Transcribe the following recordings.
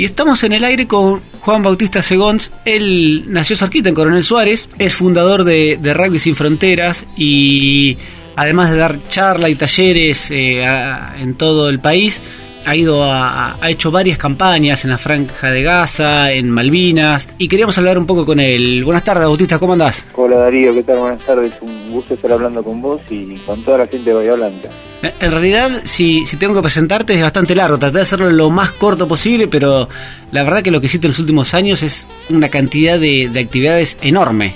Y estamos en el aire con Juan Bautista Segons. Él nació cerquita en Coronel Suárez, es fundador de, Rugby Sin Fronteras y además de dar charla y talleres eh, en todo el país, ha ido a, ha hecho varias campañas en la Franja de Gaza, en Malvinas, y queríamos hablar un poco con él. Buenas tardes, Bautista, ¿cómo andás? Hola Darío, ¿qué tal? Buenas tardes, un gusto estar hablando con vos y con toda la gente de Bahía Blanca. En realidad, si, si tengo que presentarte, es bastante largo. Traté de hacerlo lo más corto posible, pero la verdad que lo que hiciste en los últimos años es una cantidad de, actividades enorme.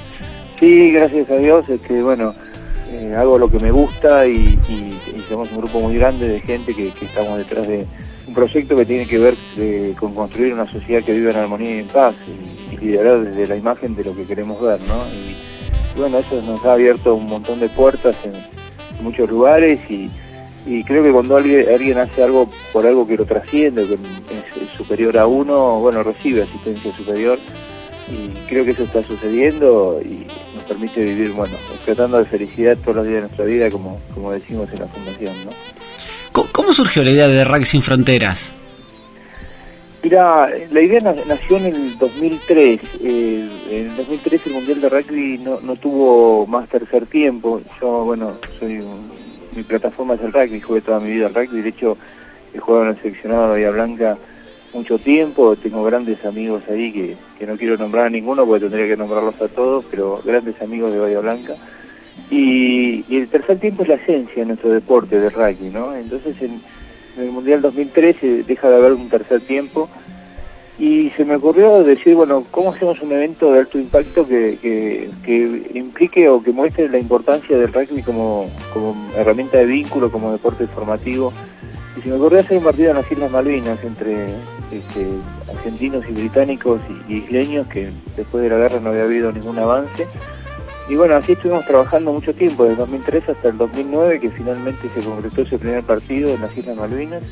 Sí, gracias a Dios. Es que, bueno, eh, hago lo que me gusta y, somos un grupo muy grande de gente que, estamos detrás de un proyecto que tiene que ver con construir una sociedad que viva en armonía y en paz y, liderar desde la imagen de lo que queremos ver, ¿no? Y, bueno, eso nos ha abierto un montón de puertas en muchos lugares y y creo que cuando alguien, alguien hace algo por algo que lo trasciende, que es, superior a uno, bueno, recibe asistencia superior y creo que eso está sucediendo y nos permite vivir, bueno, tratando de felicidad todos los días de nuestra vida, como, como decimos en la fundación, ¿no? ¿Cómo surgió la idea de Rugby Sin Fronteras? Mira, la idea nació en el 2003. en el 2003 el Mundial de Rugby no, no tuvo más tercer tiempo. Yo, bueno, soy un mi plataforma es el rugby, jugué toda mi vida al rugby, de hecho he jugado en el seleccionado de Bahía Blanca mucho tiempo, tengo grandes amigos ahí que, que no quiero nombrar a ninguno porque tendría que nombrarlos a todos, pero grandes amigos de Bahía Blanca. Y, el tercer tiempo es la esencia de nuestro deporte del rugby, ¿no? Entonces en, en el Mundial 2013 deja de haber un tercer tiempo y se me ocurrió decir, bueno, ¿cómo hacemos un evento de alto impacto que, que, implique o que muestre la importancia del rugby como, como herramienta de vínculo, como deporte formativo? Y se me ocurrió hacer un partido en las Islas Malvinas entre este, argentinos y británicos y, isleños, que después de la guerra no había habido ningún avance. Y bueno, así estuvimos trabajando mucho tiempo, desde 2003 hasta el 2009, que finalmente se concretó ese primer partido en las Islas Malvinas.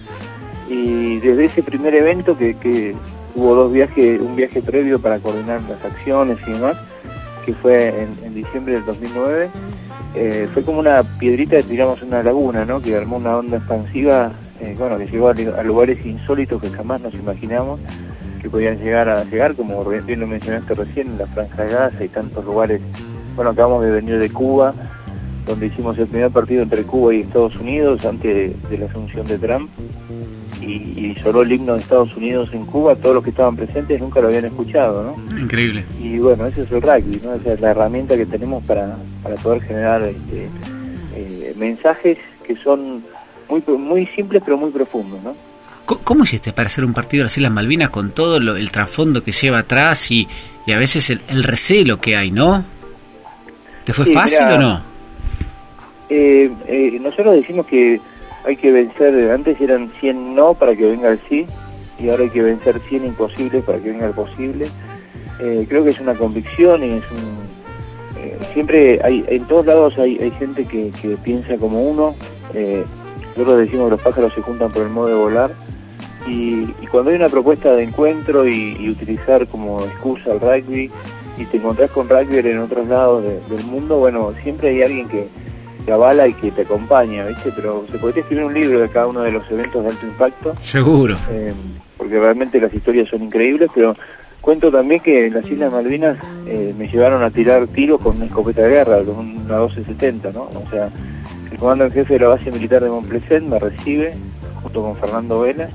Y desde ese primer evento que, que hubo dos viajes, un viaje previo para coordinar las acciones y demás, que fue en, diciembre del 2009. Eh, fue como una piedrita que tiramos una laguna, ¿no? Que armó una onda expansiva, eh, bueno, que llegó a, lugares insólitos que jamás nos imaginamos que podían llegar a llegar, como bien lo mencionaste recién, en la Franja de Gaza y tantos lugares. Bueno, acabamos de venir de Cuba, donde hicimos el primer partido entre Cuba y Estados Unidos antes de la asunción de Trump y, solo el himno de Estados Unidos en Cuba, todos los que estaban presentes nunca lo habían escuchado, ¿no? Increíble. Y bueno, ese es el rugby, ¿no? Esa es la herramienta que tenemos para, para poder generar este, eh, mensajes que son muy, muy simples pero muy profundos, ¿no? ¿Cómo hiciste para hacer un partido de las Islas Malvinas con todo el trasfondo que lleva atrás y, a veces el, recelo que hay, ¿no? ¿Te fue fácil o no? Eh, eh, nosotros decimos que hay que vencer, antes eran 100 no para que venga el sí, y ahora hay que vencer 100 imposibles para que venga el posible. Eh, creo que es una convicción y es un... Eh, siempre hay, en todos lados hay, hay gente que, que piensa como uno, eh, nosotros decimos que los pájaros se juntan por el modo de volar, y, cuando hay una propuesta de encuentro y, utilizar como excusa el rugby, y te encontrás con rugby en otros lados del mundo, bueno, siempre hay alguien que, te avala y que te acompaña, ¿viste? Pero se podría escribir un libro de cada uno de los eventos de alto impacto. Seguro. Eh, porque realmente las historias son increíbles, pero cuento también que en las Islas Malvinas eh, me llevaron a tirar tiros con una escopeta de guerra, con una 1270, ¿no? O sea, el comando en jefe de la base militar de Montpleset me recibe, junto con Fernando Vela,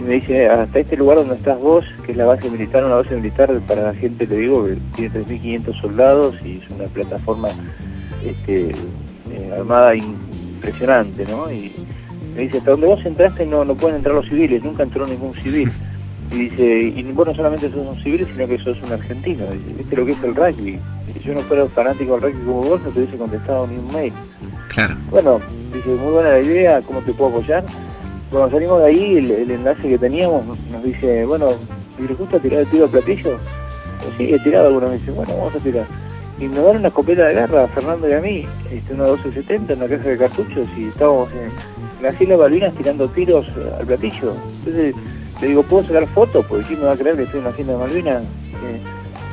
y me dice, hasta este lugar donde estás vos, que es la base militar, una base militar para la gente, te digo, que tiene 3.500 soldados y es una plataforma este, eh, armada impresionante, ¿no? Y me dice, hasta donde vos entraste no, no pueden entrar los civiles, nunca entró ningún civil. Y dice, y vos no solamente sos un civil, sino que sos un argentino. Dice, ¿viste lo que es el rugby? Si yo no fuera fanático del rugby como vos, no te hubiese contestado ni un mail. Claro. Bueno, dice, muy buena la idea, ¿cómo te puedo apoyar? Cuando salimos de ahí, el, enlace que teníamos nos dice, bueno, ¿y le gusta tirar el tiro al platillo? Pues sí, he tirado algunas veces, bueno, vamos a tirar y nos dan una escopeta de guerra a Fernando y a mí, este, una 1270, una caja de cartuchos, y estábamos en, las Islas Balvinas tirando tiros al platillo. Entonces le digo, ¿puedo sacar fotos? Porque ¿quién me va a creer que estoy en la Islas Malvinas? Eh,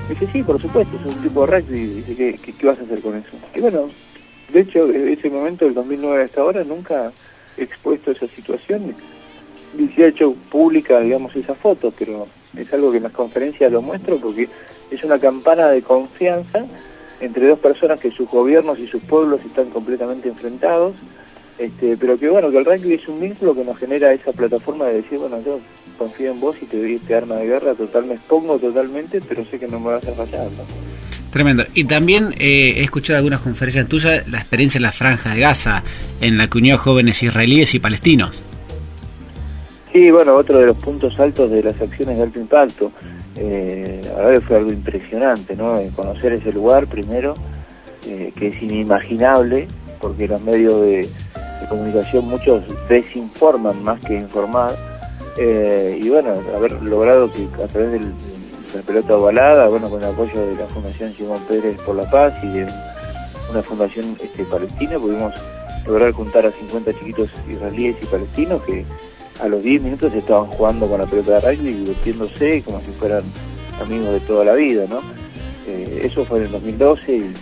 dice, sí, por supuesto, es un tipo de rugby. Dice, ¿qué, qué, vas a hacer con eso? Y bueno, de hecho, desde ese momento, del 2009 hasta ahora, nunca he expuesto esa situación. se ha hecho pública, digamos, esa foto, pero es algo que en las conferencias lo muestro porque es una campana de confianza entre dos personas que sus gobiernos y sus pueblos están completamente enfrentados, este, pero que bueno, que el rugby es un vínculo que nos genera esa plataforma de decir, bueno, yo confío en vos y te doy este arma de guerra, total me expongo totalmente, pero sé que no me vas a fallar. Tremendo. Y también eh, he escuchado algunas conferencias tuyas, la experiencia en la franja de Gaza, en la que unió jóvenes israelíes y palestinos. Sí, bueno, otro de los puntos altos de las acciones de alto impacto. Eh, a ver, fue algo impresionante, ¿no? Conocer ese lugar primero, eh, que es inimaginable, porque los medios de, comunicación muchos desinforman más que informar. Eh, y bueno, haber logrado que a través de la pelota ovalada, bueno, con el apoyo de la Fundación Simón Pérez por la Paz y de una fundación este, palestina, pudimos lograr juntar a 50 chiquitos israelíes y palestinos que a los 10 minutos estaban jugando con la pelota de rugby y divirtiéndose como si fueran amigos de toda la vida, ¿no? Eh, eso fue en el 2012 y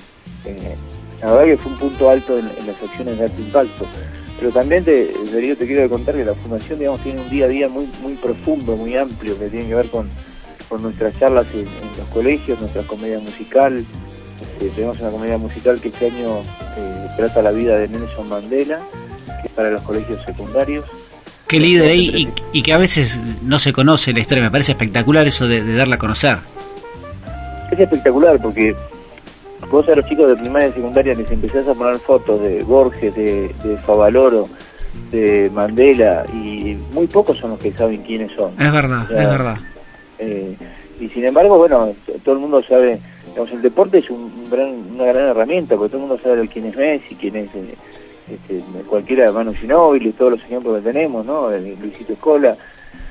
eh, la verdad que fue un punto alto en, las acciones de alto impacto. Pero también te, te quiero contar que la Fundación digamos, tiene un día a día muy, muy profundo, muy amplio, que tiene que ver con, nuestras charlas en, los colegios, nuestra comedia musical. Este, tenemos una comedia musical que este año eh, trata la vida de Nelson Mandela, que es para los colegios secundarios. Qué líder y, y, que a veces no se conoce la historia. Me parece espectacular eso de, darla a conocer. Es espectacular porque vos a los chicos de primaria y secundaria les empezás a poner fotos de Borges, de, de Favaloro, de Mandela y muy pocos son los que saben quiénes son. Es verdad, es verdad. Eh, y sin embargo, bueno, todo el mundo sabe, digamos, el deporte es un gran, una gran herramienta porque todo el mundo sabe quién es Messi, quién es... Eh, este, cualquiera de Manu Ginóbili, todos los ejemplos que tenemos, ¿no? Luisito Escola.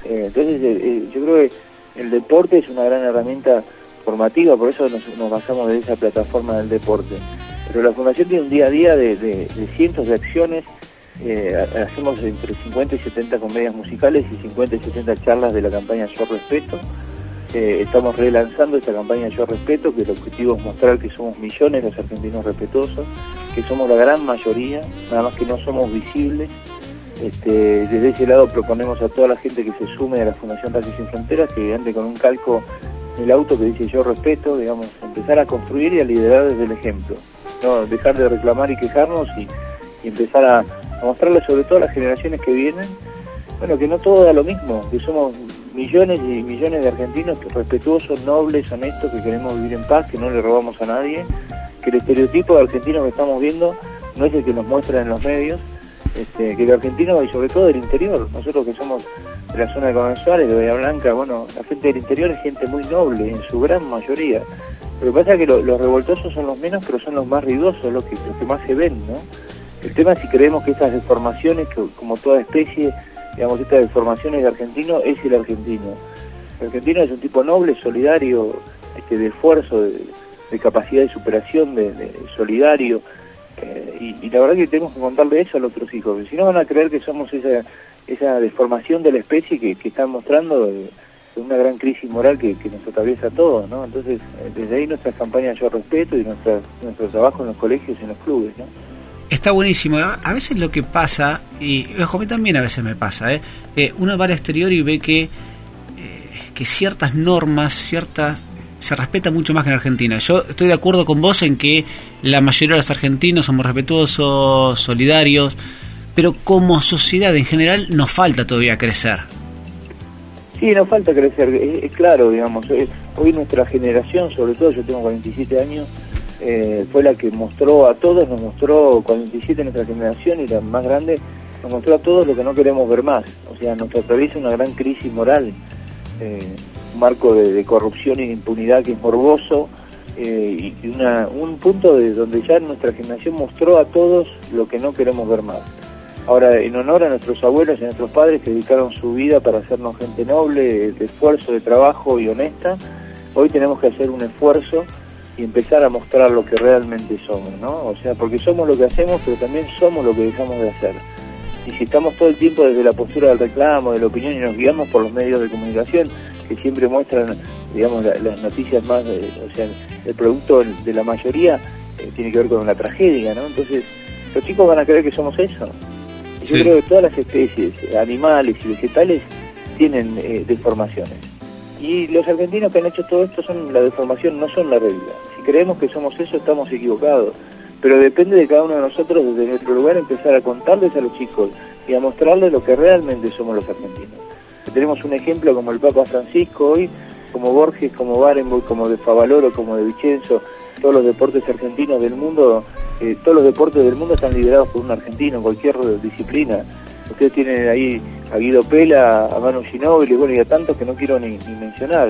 Eh, entonces, eh, eh, yo creo que el deporte es una gran herramienta formativa, por eso nos, basamos en esa plataforma del deporte. Pero la Fundación tiene un día a día de, cientos de acciones, hacemos entre 50 y 70 comedias musicales y 50 y 70 charlas de la campaña Yo Respeto. Estamos relanzando esta campaña Yo Respeto, que el objetivo es mostrar que somos millones los argentinos respetuosos, que somos la gran mayoría, nada más que no somos visibles. Este, desde ese lado proponemos a toda la gente que se sume a la Fundación Rugby Sin Fronteras que ande con un calco en el auto que dice yo respeto, digamos, empezar a construir y a liderar desde el ejemplo. Dejar de reclamar y quejarnos y, empezar a, a mostrarle sobre todo a las generaciones que vienen, bueno, que no todo da lo mismo, que somos millones y millones de argentinos respetuosos, nobles, honestos, que queremos vivir en paz, que no le robamos a nadie que el estereotipo de argentino que estamos viendo no es el que nos muestran en los medios, este, que el argentino y sobre todo del interior, nosotros que somos de la zona de Comensales, de Bahía Blanca, bueno, la gente del interior es gente muy noble, en su gran mayoría. Lo que pasa es que los revoltosos son los menos, pero son los más ruidosos, los que, los que más se ven, ¿no? El tema es si creemos que estas deformaciones, que, como toda especie, digamos, estas deformaciones de argentino, es el argentino. El argentino es un tipo noble, solidario, este, de esfuerzo, de, capacidad de superación, de, solidario. Eh, y, la verdad que tenemos que contarle eso a los otros hijos, porque si no van a creer que somos esa, esa deformación de la especie que, están mostrando de, una gran crisis moral que, nos atraviesa a todos. Entonces, eh, desde ahí nuestras campañas yo respeto y nuestra, nuestro trabajo en los colegios y en los clubes. Está buenísimo. A veces lo que pasa, y ojo, a mí también a veces me pasa, ¿eh? uno va al exterior y ve que, eh, que ciertas normas, ciertas se respeta mucho más que en Argentina. Yo estoy de acuerdo con vos en que la mayoría de los argentinos somos respetuosos, solidarios, pero como sociedad en general nos falta todavía crecer. Sí, nos falta crecer, es, claro, digamos. Hoy nuestra generación, sobre todo yo tengo 47 años, eh, fue la que mostró a todos, nos mostró 47 nuestra generación y la más grande, nos mostró a todos lo que no queremos ver más. O sea, nos atraviesa una gran crisis moral. Eh, un marco de, corrupción y de impunidad que es morboso eh, y una, un punto de donde ya nuestra generación mostró a todos lo que no queremos ver más. Ahora, en honor a nuestros abuelos y a nuestros padres que dedicaron su vida para hacernos gente noble, de esfuerzo, de trabajo y honesta, hoy tenemos que hacer un esfuerzo y empezar a mostrar lo que realmente somos, ¿no? O sea, porque somos lo que hacemos, pero también somos lo que dejamos de hacer. Y si estamos todo el tiempo desde la postura del reclamo, de la opinión y nos guiamos por los medios de comunicación, que siempre muestran, digamos, las noticias más, o sea, el producto de la mayoría eh, tiene que ver con una tragedia, ¿no? Entonces, los chicos van a creer que somos eso. Yo creo que todas las especies, animales y vegetales, tienen eh, deformaciones. Y los argentinos que han hecho todo esto son la deformación, no son la regla. Si creemos que somos eso, estamos equivocados. Pero depende de cada uno de nosotros, desde nuestro lugar, empezar a contarles a los chicos y a mostrarles lo que realmente somos los argentinos. Tenemos un ejemplo como el Papa Francisco hoy, como Borges, como Barenboim, como de Favaloro, como de Vicenzo, todos los deportes argentinos del mundo, eh, todos los deportes del mundo están liderados por un argentino en cualquier disciplina. Ustedes tienen ahí a Guido Pela, a Manu Ginóbili, bueno, y a tantos que no quiero ni, mencionar.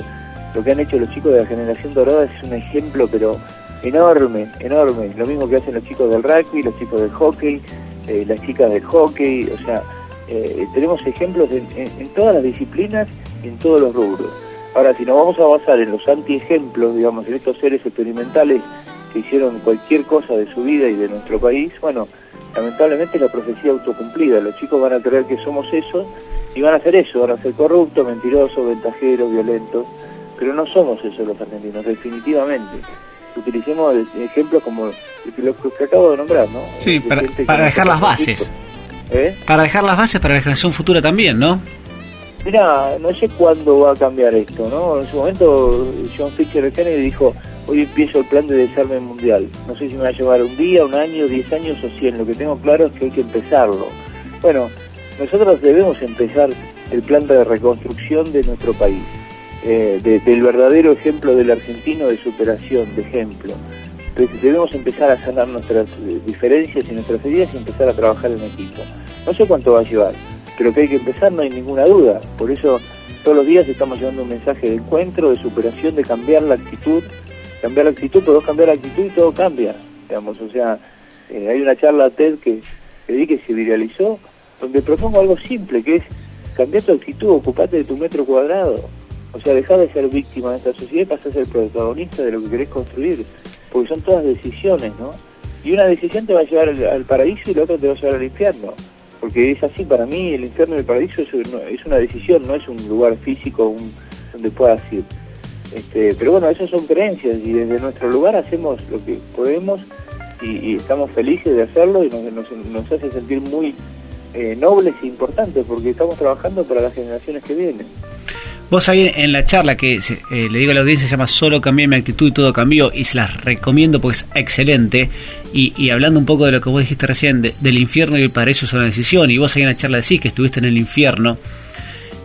Lo que han hecho los chicos de la generación dorada es un ejemplo, pero enorme, enorme. Lo mismo que hacen los chicos del rugby, los chicos del hockey, eh, las chicas del hockey, o sea, eh, tenemos ejemplos en, en, todas las disciplinas y en todos los rubros. Ahora, si nos vamos a basar en los anti-ejemplos, digamos, en estos seres experimentales que hicieron cualquier cosa de su vida y de nuestro país, bueno, lamentablemente la profecía autocumplida. Los chicos van a creer que somos eso y van a hacer eso, van a ser corruptos, mentirosos, ventajeros, violentos, pero no somos eso los argentinos, definitivamente. Utilicemos ejemplos como los que acabo de nombrar, ¿no? Sí, para, dejar las bases. ¿Eh? Para dejar las bases para la generación futura también, ¿no? Mira, no sé cuándo va a cambiar esto, ¿no? En su momento John Fisher Kennedy dijo, hoy empiezo el plan de desarme mundial. No sé si me va a llevar un día, un año, diez años o cien. Lo que tengo claro es que hay que empezarlo. Bueno, nosotros debemos empezar el plan de reconstrucción de nuestro país. Eh, del verdadero ejemplo del argentino de superación, de ejemplo. Debemos empezar a sanar nuestras eh, diferencias y nuestras heridas y empezar a trabajar en equipo. No sé cuánto va a llevar, pero que hay que empezar no hay ninguna duda. Por eso todos los días estamos llevando un mensaje de encuentro, de superación, de cambiar la actitud cambiar la actitud, pero cambiar la actitud y todo cambia, digamos, o sea, eh, hay una charla TED que, que di que se viralizó, donde propongo algo simple, que es cambiar tu actitud, ocupate de tu metro cuadrado, o sea, dejar de ser víctima de esta sociedad y pasar a ser protagonista de lo que querés construir, porque son todas decisiones, ¿no? Y una decisión te va a llevar al, paraíso y la otra te va a llevar al infierno, porque es así para mí, el infierno y el paraíso es, es una decisión, no es un lugar físico donde puedas ir. Este, pero bueno, esas son creencias y desde nuestro lugar hacemos lo que podemos y, estamos felices de hacerlo y nos, hace sentir muy eh, nobles e importantes porque estamos trabajando para las generaciones que vienen. Vos ahí en la charla que eh, le digo a la audiencia se llama Solo cambié mi actitud y todo cambió y se las recomiendo porque es excelente y, hablando un poco de lo que vos dijiste recién del infierno y el paraíso es una decisión y vos ahí en la charla decís que estuviste en el infierno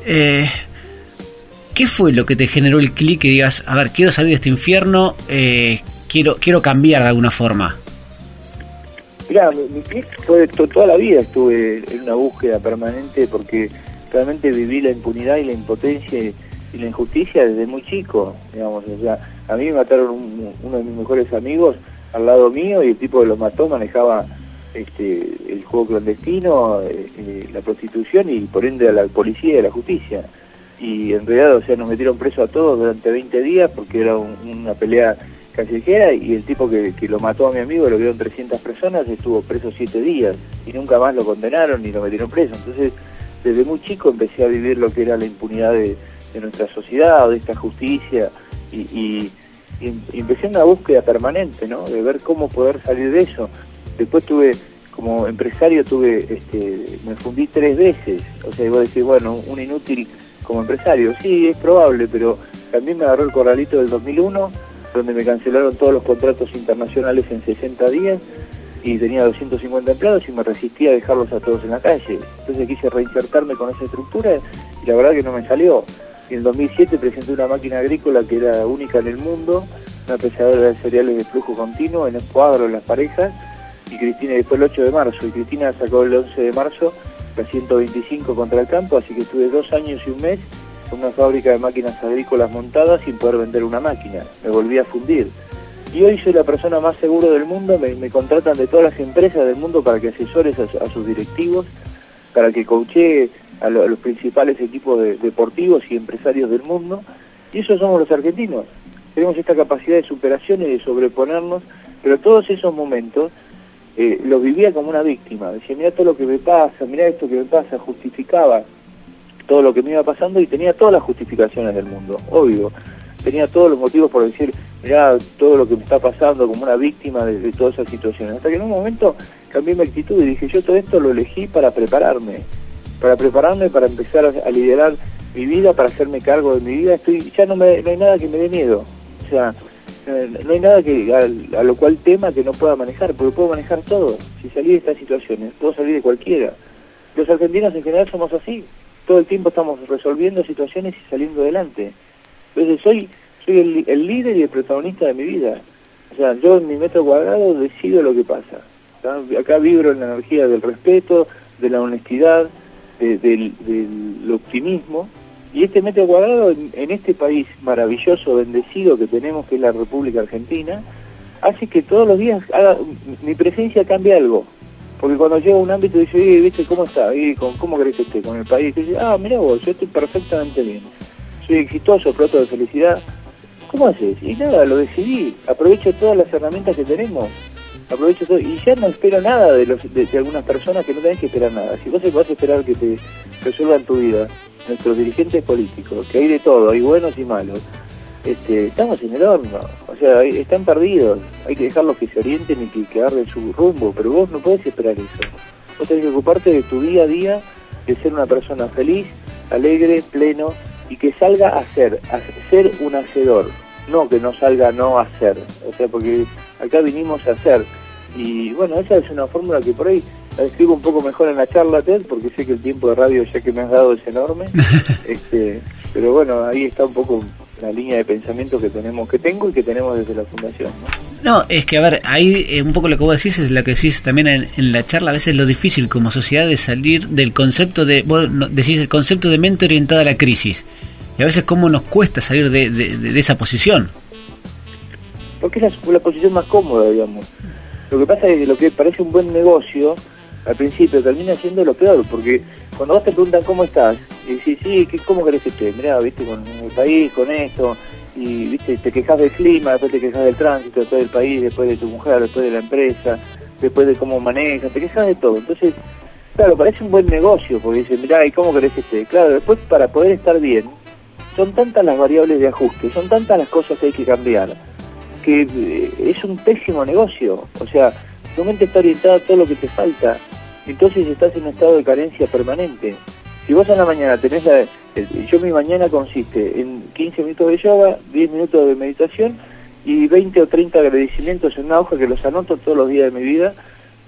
eh, ¿Qué fue lo que te generó el clic que digas, a ver, quiero salir de este infierno, eh, quiero quiero cambiar de alguna forma? Mira, mi, clic fue toda la vida estuve en una búsqueda permanente porque realmente viví la impunidad y la impotencia y, la injusticia desde muy chico, digamos, o sea, a mí me mataron uno de mis mejores amigos al lado mío y el tipo que lo mató manejaba este, el juego clandestino, eh, la prostitución y por ende a la policía y a la justicia y en realidad, o sea, nos metieron preso a todos durante 20 días porque era una pelea callejera y el tipo que, lo mató a mi amigo, lo vieron 300 personas, estuvo preso 7 días y nunca más lo condenaron ni lo metieron preso. Entonces, desde muy chico empecé a vivir lo que era la impunidad de, nuestra sociedad, de esta justicia y, y, empecé una búsqueda permanente, ¿no? De ver cómo poder salir de eso. Después tuve como empresario tuve, este, me fundí tres veces, o sea, a decir, bueno, un inútil como empresario. Sí, es probable, pero también me agarró el corralito del 2001, donde me cancelaron todos los contratos internacionales en 60 días y tenía 250 empleados y me resistía a dejarlos a todos en la calle. Entonces quise reinsertarme con esa estructura y la verdad que no me salió. En 2007 presenté una máquina agrícola que era única en el mundo, una pesadora de cereales de flujo continuo en el cuadro de las parejas y Cristina después el 8 de marzo y Cristina sacó el 11 de marzo 125 contra el campo, así que estuve dos años y un mes con una fábrica de máquinas agrícolas montadas sin poder vender una máquina. Me volví a fundir. Y hoy soy la persona más segura del mundo, me, contratan de todas las empresas del mundo para que asesores a, sus directivos, para que coache a, los principales equipos deportivos y empresarios del mundo. Y eso somos los argentinos. Tenemos esta capacidad de superación y de sobreponernos, pero todos esos momentos eh, lo vivía como una víctima. Decía, mira todo lo que me pasa, mira esto que me pasa, justificaba todo lo que me iba pasando y tenía todas las justificaciones del mundo, obvio. Tenía todos los motivos por decir, mirá todo lo que me está pasando como una víctima de, de todas esas situaciones. Hasta que en un momento cambié mi actitud y dije, yo todo esto lo elegí para prepararme, para prepararme para empezar a, liderar mi vida, para hacerme cargo de mi vida. Estoy, ya no, me, no hay nada que me dé miedo. O sea, eh, no hay nada que a, a, lo cual tema que no pueda manejar, porque puedo manejar todo. Si salí de estas situaciones, puedo salir de cualquiera. Los argentinos en general somos así. Todo el tiempo estamos resolviendo situaciones y saliendo adelante. Entonces soy soy el, el líder y el protagonista de mi vida. O sea, yo en mi metro cuadrado decido lo que pasa. Acá vibro en la energía del respeto, de la honestidad, de, del, optimismo. Y este metro cuadrado en, este país maravilloso, bendecido que tenemos, que es la República Argentina, hace que todos los días haga, mi presencia cambie algo. Porque cuando llego a un ámbito dice, ¿viste cómo está? ¿Y con, ¿Cómo crees que esté con el país? Y dice, ah, mira vos, yo estoy perfectamente bien. Soy exitoso, pronto de felicidad. ¿Cómo haces? Y nada, lo decidí. Aprovecho todas las herramientas que tenemos aprovecho todo y ya no espero nada de, los, de, algunas personas que no tenés que esperar nada. Si vos vas a esperar que te resuelvan tu vida, nuestros dirigentes políticos, que hay de todo, hay buenos y malos, este, estamos en el horno, o sea, están perdidos, hay que dejarlos que se orienten y que, que su rumbo, pero vos no podés esperar eso. Vos tenés que ocuparte de tu día a día, de ser una persona feliz, alegre, pleno y que salga a ser, a ser un hacedor, no que no salga a no hacer, o sea, porque acá vinimos a hacer. Y bueno, esa es una fórmula que por ahí la describo un poco mejor en la charla, Ted, porque sé que el tiempo de radio ya que me has dado es enorme. este, pero bueno, ahí está un poco la línea de pensamiento que tenemos, que tengo y que tenemos desde la fundación. No, no es que a ver, ahí eh, un poco lo que vos decís es lo que decís también en, en, la charla, a veces lo difícil como sociedad de salir del concepto de, vos decís el concepto de mente orientada a la crisis. Y a veces cómo nos cuesta salir de, de, de esa posición porque es la, la, posición más cómoda, digamos. Lo que pasa es que lo que parece un buen negocio, al principio termina siendo lo peor, porque cuando vos te preguntan cómo estás, y decís, sí, ¿cómo querés que esté? Mirá, viste, con el país, con esto, y viste, te quejas del clima, después te quejas del tránsito, después del país, después de tu mujer, después de la empresa, después de cómo manejas, te quejas de todo. Entonces, claro, parece un buen negocio, porque dices, mirá, ¿y cómo querés que esté? Claro, después para poder estar bien, son tantas las variables de ajuste, son tantas las cosas que hay que cambiar que eh, es un pésimo negocio. O sea, tu mente está orientada a todo lo que te falta. Entonces estás en un estado de carencia permanente. Si vos en la mañana tenés la... Yo mi mañana consiste en 15 minutos de yoga, 10 minutos de meditación y 20 o 30 agradecimientos en una hoja que los anoto todos los días de mi vida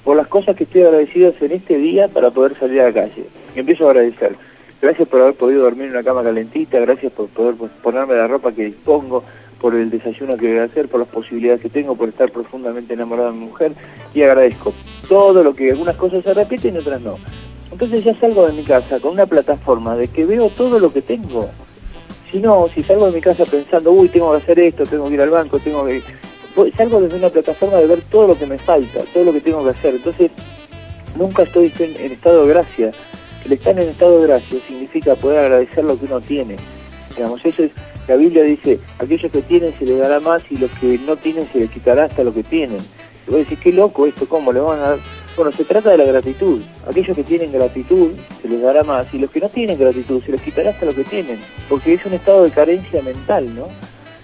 por las cosas que estoy agradecido en este día para poder salir a la calle. Y empiezo a agradecer. Gracias por haber podido dormir en una cama calentita, gracias por poder ponerme la ropa que dispongo, por el desayuno que voy a hacer, por las posibilidades que tengo, por estar profundamente enamorado de mi mujer y agradezco todo lo que algunas cosas se repiten y otras no. Entonces ya salgo de mi casa con una plataforma de que veo todo lo que tengo. Si no, si salgo de mi casa pensando, uy, tengo que hacer esto, tengo que ir al banco, tengo que... Salgo desde una plataforma de ver todo lo que me falta, todo lo que tengo que hacer. Entonces, nunca estoy en, estado de gracia. El estar en estado de gracia significa poder agradecer lo que uno tiene. Digamos, eso es la Biblia dice, aquellos que tienen se les dará más y los que no tienen se les quitará hasta lo que tienen. Y vos decís, qué loco esto, ¿cómo le van a dar? Bueno, se trata de la gratitud. Aquellos que tienen gratitud se les dará más y los que no tienen gratitud se les quitará hasta lo que tienen. Porque es un estado de carencia mental, ¿no?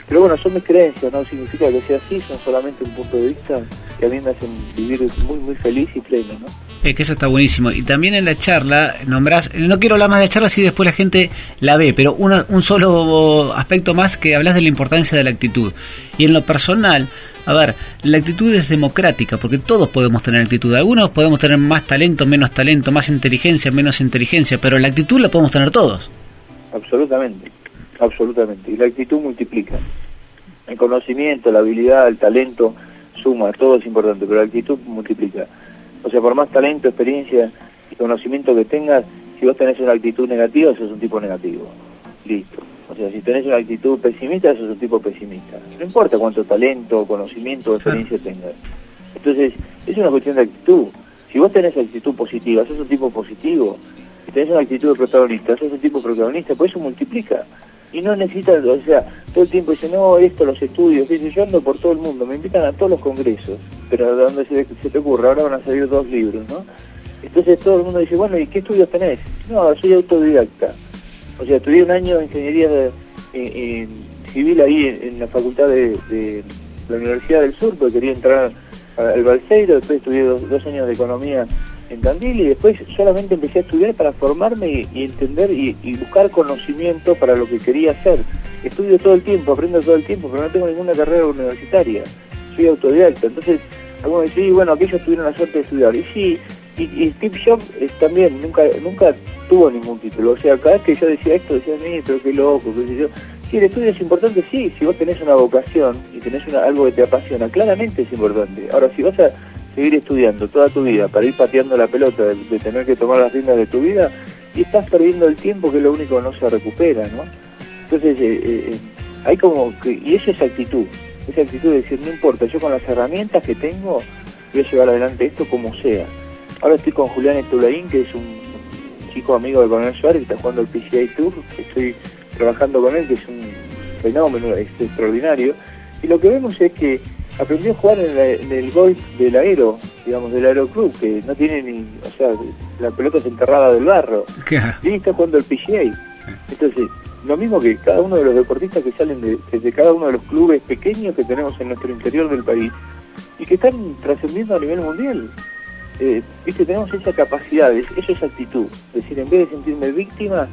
Pero bueno, son mis creencias, no significa que sea así, son solamente un punto de vista que a mí me hacen vivir muy, muy feliz y pleno, ¿no? Es que eso está buenísimo. Y también en la charla nombrás, no quiero hablar más de la charla si después la gente la ve, pero una, un solo aspecto más que hablas de la importancia de la actitud. Y en lo personal, a ver, la actitud es democrática, porque todos podemos tener actitud. Algunos podemos tener más talento, menos talento, más inteligencia, menos inteligencia, pero la actitud la podemos tener todos. Absolutamente, absolutamente. Y la actitud multiplica. El conocimiento, la habilidad, el talento suma, todo es importante, pero la actitud multiplica. O sea, por más talento, experiencia y conocimiento que tengas, si vos tenés una actitud negativa, sos un tipo negativo. Listo. O sea, si tenés una actitud pesimista, sos un tipo pesimista. No importa cuánto talento, conocimiento o experiencia tengas. Entonces, es una cuestión de actitud. Si vos tenés actitud positiva, sos un tipo positivo. Si tenés una actitud de protagonista, sos un tipo protagonista, pues eso multiplica y no necesitan, o sea, todo el tiempo dicen, no, esto, los estudios, dice, yo ando por todo el mundo, me invitan a todos los congresos, pero ¿de dónde se, te ocurre? Ahora van a salir dos libros, ¿no? Entonces todo el mundo dice, bueno, ¿y qué estudios tenés? No, soy autodidacta. O sea, estudié un año de ingeniería civil ahí en, la facultad de, la Universidad del Sur, porque quería entrar al Balseiro, después estudié dos, años de economía en Tandil y después solamente empecé a estudiar para formarme y, entender y, buscar conocimiento para lo que quería hacer. Estudio todo el tiempo, aprendo todo el tiempo, pero no tengo ninguna carrera universitaria, soy autodidacta. Entonces, algunos dicen, bueno, aquellos tuvieron la suerte de estudiar. Y sí, y, Steve Jobs también nunca nunca tuvo ningún título. O sea, cada vez que yo decía esto, decía, mí, pero qué loco, qué sé yo. Sí, el estudio es importante, sí, si vos tenés una vocación y tenés algo que te apasiona, claramente es importante. Ahora, si vas a seguir estudiando toda tu vida para ir pateando la pelota de, tener que tomar las riendas de tu vida, y estás perdiendo el tiempo que es lo único que no se recupera, ¿no? Entonces, eh, eh, eh, hay como que, y esa es actitud, esa actitud de decir, no importa, yo con las herramientas que tengo voy a llevar adelante esto como sea. Ahora estoy con Julián Estulaín, que es un chico amigo de Coronel Suárez, que está jugando el PCA Tour, estoy trabajando con él, que es un fenómeno es extraordinario. Y lo que vemos es que aprendió a jugar en, el golf del aero, digamos, del aeroclub, que no tiene ni, o sea, la pelota es enterrada del barro. Y está jugando el PGA. Entonces, lo mismo que cada uno de los deportistas que salen de, desde cada uno de los clubes pequeños que tenemos en nuestro interior del país y que están trascendiendo a nivel mundial. Eh, viste, tenemos esa capacidad, eso es actitud. Es decir, en vez de sentirme víctima,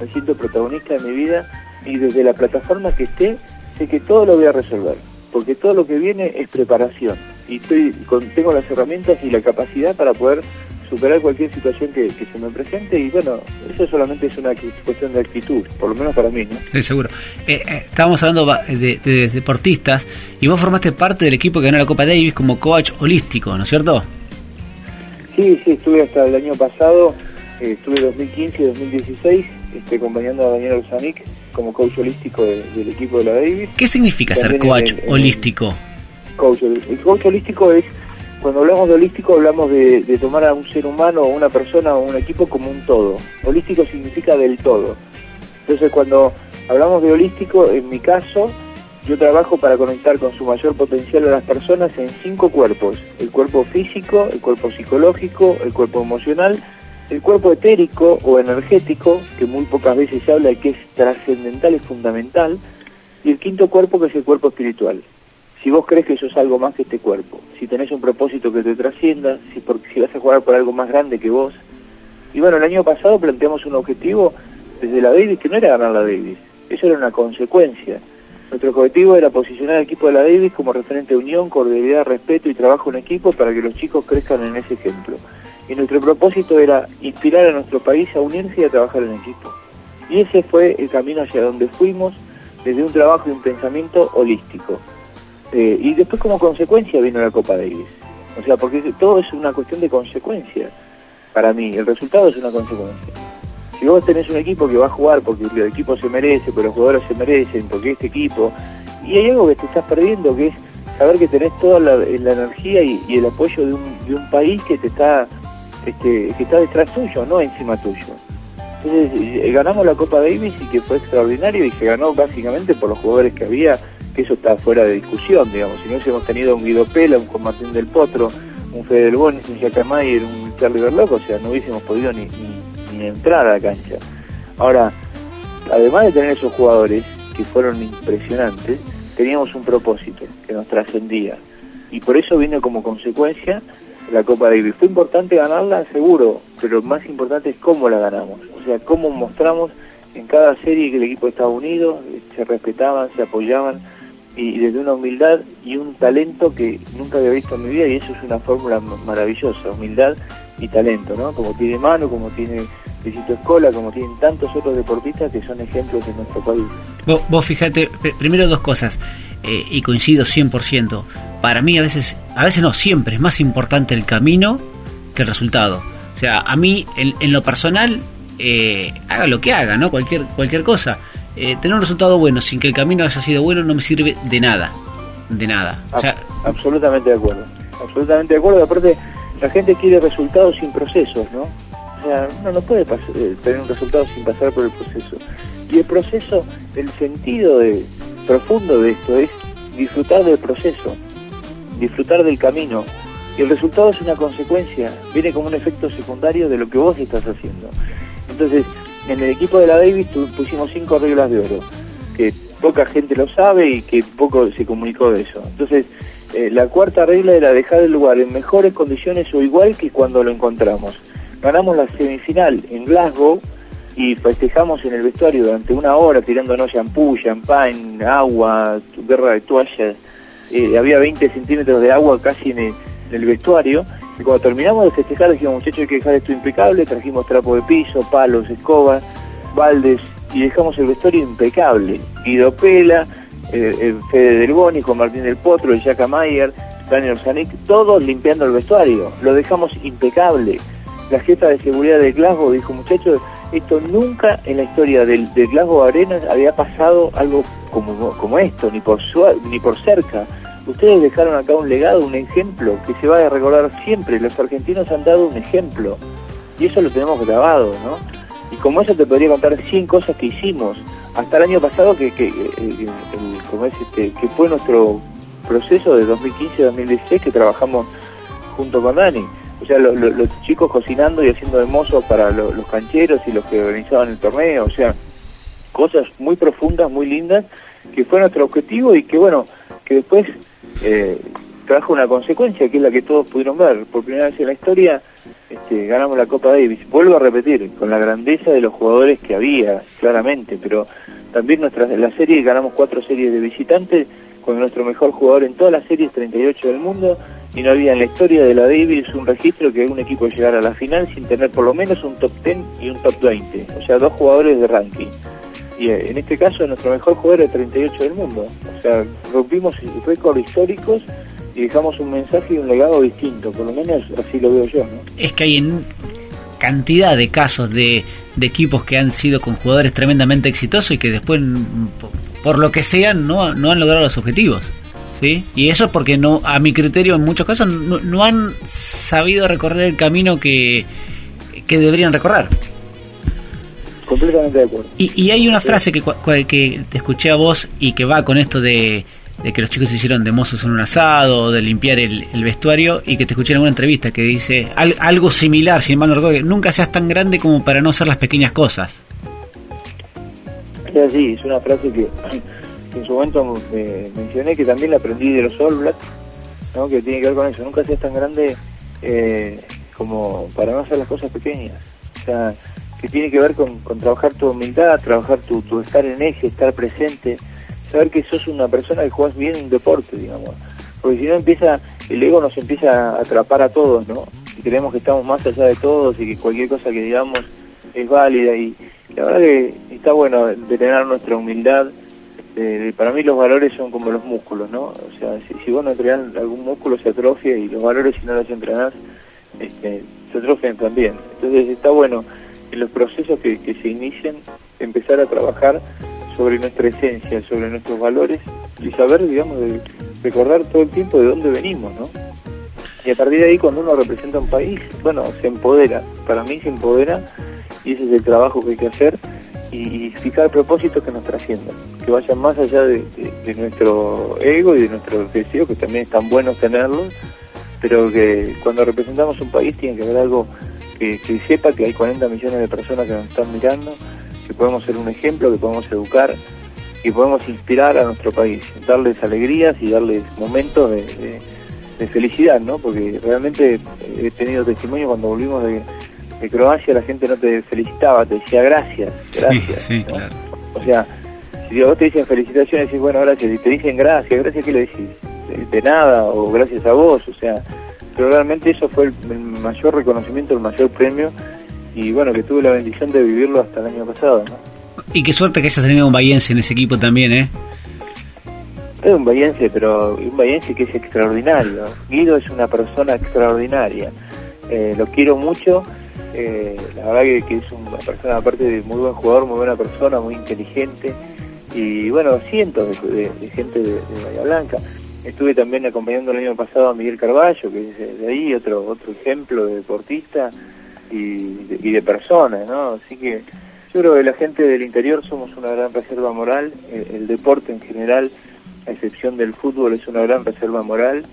me siento protagonista de mi vida y desde la plataforma que esté, sé que todo lo voy a resolver, porque todo lo que viene es preparación y estoy con, tengo las herramientas y la capacidad para poder superar cualquier situación que, se me presente y bueno, eso solamente es una cuestión de actitud, por lo menos para mí, ¿no? Sí, seguro. Eh, eh, estábamos hablando de, de, deportistas y vos formaste parte del equipo que ganó la Copa Davis como coach holístico, ¿no es cierto? Sí, sí, estuve hasta el año pasado, eh, estuve 2015 y 2016 este, acompañando a Daniel Orsanic como coach holístico del equipo de la Davis. ¿Qué significa ser coach holístico? coach, el coach holístico es, cuando hablamos de holístico hablamos de, tomar a un ser humano o una persona o un equipo como un todo. Holístico significa del todo. Entonces cuando hablamos de holístico, en mi caso, yo trabajo para conectar con su mayor potencial a las personas en cinco cuerpos. El cuerpo físico, el cuerpo psicológico, el cuerpo emocional el cuerpo etérico o energético, que muy pocas veces se habla de que es trascendental y fundamental, y el quinto cuerpo que es el cuerpo espiritual. Si vos crees que eso es algo más que este cuerpo, si tenés un propósito que te trascienda, si, si vas a jugar por algo más grande que vos. Y bueno, el año pasado planteamos un objetivo desde la Davis que no era ganar la Davis, eso era una consecuencia. Nuestro objetivo era posicionar al equipo de la Davis como referente de unión, cordialidad, respeto y trabajo en equipo para que los chicos crezcan en ese ejemplo y nuestro propósito era inspirar a nuestro país a unirse y a trabajar en equipo. Y ese fue el camino hacia donde fuimos desde un trabajo y un pensamiento holístico. Eh, y después como consecuencia vino la Copa Davis. O sea, porque todo es una cuestión de consecuencia para mí, el resultado es una consecuencia. Si vos tenés un equipo que va a jugar porque el equipo se merece, porque los jugadores se merecen, porque este equipo, y hay algo que te estás perdiendo que es saber que tenés toda la, energía y, el apoyo de un, de un país que te está este, que está detrás tuyo, no encima tuyo. Entonces eh, ganamos la Copa Davis y que fue extraordinario y se ganó básicamente por los jugadores que había, que eso está fuera de discusión, digamos. Si no hubiésemos tenido un Guido Pela, un Juan Martín del Potro, un Fede del un Yacamayer, un Charlie Berloco, o sea, no hubiésemos podido ni, entrar a la cancha. Ahora, además de tener esos jugadores que fueron impresionantes, teníamos un propósito que nos trascendía. Y por eso viene como consecuencia la Copa Davis. Fue importante ganarla, seguro, pero más importante es cómo la ganamos. O sea, cómo mostramos en cada serie que el equipo estaba unido, se respetaban, se apoyaban y desde una humildad y un talento que nunca había visto en mi vida y eso es una fórmula maravillosa, humildad y talento, ¿no? Como tiene Mano, como tiene Visito Escola, como tienen tantos otros deportistas que son ejemplos en nuestro país. Vos, vos fíjate, primero dos cosas, eh, y coincido 100%, para mí a veces, a veces no, siempre es más importante el camino que el resultado. O sea, a mí en, lo personal, eh, haga lo que haga, ¿no? Cualquier, cualquier cosa. Eh, tener un resultado bueno sin que el camino haya sido bueno no me sirve de nada. De nada. O sea, absolutamente de acuerdo. Absolutamente de acuerdo. Aparte, la gente quiere resultados sin procesos, ¿no? O sea, uno no puede eh, tener un resultado sin pasar por el proceso. Y el proceso, el sentido de, profundo de esto es disfrutar del proceso, disfrutar del camino. Y el resultado es una consecuencia, viene como un efecto secundario de lo que vos estás haciendo. Entonces, en el equipo de la Davis pusimos cinco reglas de oro, que poca gente lo sabe y que poco se comunicó de eso. Entonces, eh, la cuarta regla era dejar el lugar en mejores condiciones o igual que cuando lo encontramos. Ganamos la semifinal en Glasgow y festejamos en el vestuario durante una hora tirándonos shampoo, champán, agua, guerra de toallas. Eh, había 20 centímetros de agua casi en el, vestuario. Y cuando terminamos de festejar dijimos, muchachos, hay que dejar esto impecable. Trajimos trapo de piso, palos, escobas, baldes y dejamos el vestuario impecable. Guido Pela, eh, eh, Fede Del Boni, Juan Martín del Potro, Jaca Mayer, Daniel Zanik, todos limpiando el vestuario. Lo dejamos impecable. La jefa de seguridad de Glasgow dijo, muchachos, esto nunca en la historia del, del Glasgow Arenas había pasado algo como, como esto, ni por, ni por cerca. Ustedes dejaron acá un legado, un ejemplo que se va a recordar siempre. Los argentinos han dado un ejemplo y eso lo tenemos grabado, ¿no? Y como eso te podría contar 100 cosas que hicimos hasta el año pasado, que, que, eh, como es este, que fue nuestro proceso de 2015-2016 que trabajamos junto con Dani o sea, los chicos cocinando y haciendo de para los cancheros y los que organizaban el torneo, o sea, cosas muy profundas, muy lindas, que fue nuestro objetivo y que bueno, que después eh, trajo una consecuencia que es la que todos pudieron ver. Por primera vez en la historia este, ganamos la Copa Davis. Vuelvo a repetir, con la grandeza de los jugadores que había, claramente, pero también nuestra, la serie ganamos cuatro series de visitantes con nuestro mejor jugador en todas las series, 38 del mundo, y no había en la historia de la Davis un registro que un equipo llegara a la final sin tener por lo menos un top 10 y un top 20, o sea, dos jugadores de ranking. Y eh, en este caso nuestro mejor jugador es 38 del mundo. O sea, rompimos récords históricos y dejamos un mensaje y un legado distinto, por lo menos así lo veo yo. ¿no? Es que hay en cantidad de casos de, de equipos que han sido con jugadores tremendamente exitosos y que después, por lo que sean, no, no han logrado los objetivos. ¿Sí? Y eso es porque no, a mi criterio en muchos casos no, han sabido recorrer el camino que, que deberían recorrer. Completamente de acuerdo. Y, y hay una frase que, que te escuché a vos y que va con esto de, de que los chicos se hicieron de mozos en un asado, de limpiar el, vestuario, y que te escuché en una entrevista que dice algo similar, sin mal no recuerdo, que nunca seas tan grande como para no hacer las pequeñas cosas. Es así, es una frase que en su momento eh, mencioné que también la aprendí de los All Blacks, ¿no? que tiene que ver con eso, nunca seas tan grande eh, como para no hacer las cosas pequeñas, o sea, que tiene que ver con, trabajar tu humildad, trabajar tu, tu, estar en eje, estar presente, saber que sos una persona que juegas bien un deporte, digamos, porque si no empieza, el ego nos empieza a atrapar a todos, ¿no? Y creemos que estamos más allá de todos y que cualquier cosa que digamos es válida y la verdad que está bueno de tener nuestra humildad este, para mí los valores son como los músculos, ¿no? O sea, si, vos no entrenás algún músculo se atrofia y los valores si no los entrenás este, se atrofian también. Entonces está bueno en los procesos que, se inicien empezar a trabajar sobre nuestra esencia, sobre nuestros valores y saber, digamos, recordar todo el tiempo de dónde venimos, ¿no? Y a partir de ahí cuando uno representa un país, bueno, se empodera, para mí se empodera y ese es el trabajo que hay que hacer y fijar propósitos que nos trasciendan, que vayan más allá de, nuestro ego y de nuestro deseo, que también es tan bueno tenerlos, pero que cuando representamos un país tiene que haber algo que, sepa que hay 40 millones de personas que nos están mirando, que podemos ser un ejemplo, que podemos educar, que podemos inspirar a nuestro país, darles alegrías y darles momentos de, de felicidad, ¿no? Porque realmente he tenido testimonio cuando volvimos de de Croacia la gente no te felicitaba, te decía gracias, gracias. Sí, claro. O sea, si vos te dicen felicitaciones, decís bueno, gracias. Si te dicen gracias, gracias, ¿qué le decís? De, nada, o gracias a vos, o sea, pero realmente eso fue el, mayor reconocimiento, el mayor premio, y bueno, que tuve la bendición de vivirlo hasta el año pasado, ¿no? Y qué suerte que hayas tenido un Bayense en ese equipo también, ¿eh? Es un Bayense, pero un Bayense que es extraordinario. Guido es una persona extraordinaria. Eh, lo quiero mucho eh, la verdad que, es una persona, aparte de muy buen jugador, muy buena persona, muy inteligente. Y bueno, cientos de, gente de, Bahía Blanca. Estuve también acompañando el año pasado a Miguel Carballo, que es de ahí, otro otro ejemplo de deportista y de, persona, ¿no? Así que yo creo que la gente del interior somos una gran reserva moral, el, deporte en general, a excepción del fútbol, es una gran reserva moral.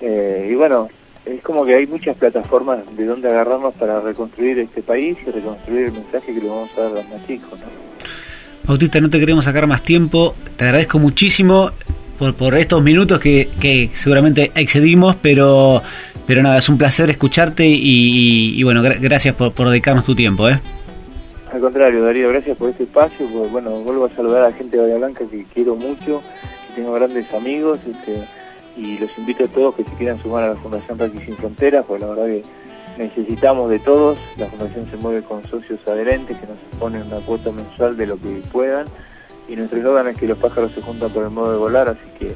Eh, y bueno, es como que hay muchas plataformas de donde agarrarnos para reconstruir este país y reconstruir el mensaje que le vamos a dar a los más chicos. Bautista, no te queremos sacar más tiempo. Te agradezco muchísimo por, por estos minutos que, que seguramente excedimos, pero, pero nada, es un placer escucharte y, bueno, gracias por, por dedicarnos tu tiempo. ¿eh? Al contrario, Darío, gracias por este espacio. Pues, bueno, vuelvo a saludar a la gente de Bahía Blanca que quiero mucho, que tengo grandes amigos este, y los invito a todos que se quieran sumar a la Fundación Rugby Sin Fronteras, porque la verdad que necesitamos de todos. La Fundación se mueve con socios adherentes que nos ponen una cuota mensual de lo que puedan y nuestro eslogan es que los pájaros se juntan por el modo de volar, así que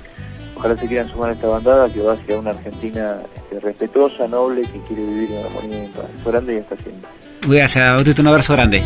ojalá se quieran sumar a esta bandada que va hacia una Argentina este, respetuosa, noble, que quiere vivir en armonía y en paz. Grande y hasta siempre. Gracias, un abrazo grande.